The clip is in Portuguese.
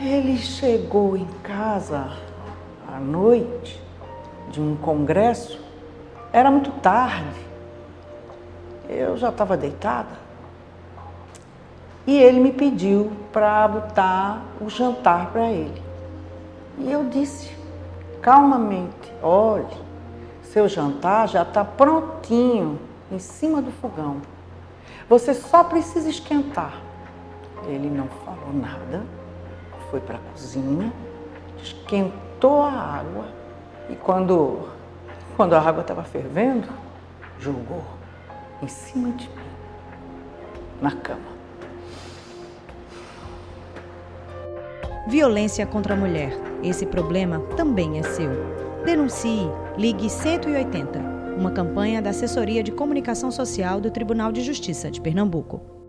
Ele chegou em casa à noite de um congresso, era muito tarde, eu já estava deitada, e ele me pediu para botar o jantar para ele. E eu disse calmamente: olhe, seu jantar já está prontinho em cima do fogão. Você só precisa esquentar. Ele não falou nada, foi para a cozinha, esquentou a água e quando, quando a água estava fervendo, jogou em cima de mim, na cama. Violência contra a mulher. Esse problema também é seu. Denuncie. Ligue 180. Uma campanha da Assessoria de Comunicação Social do Tribunal de Justiça de Pernambuco.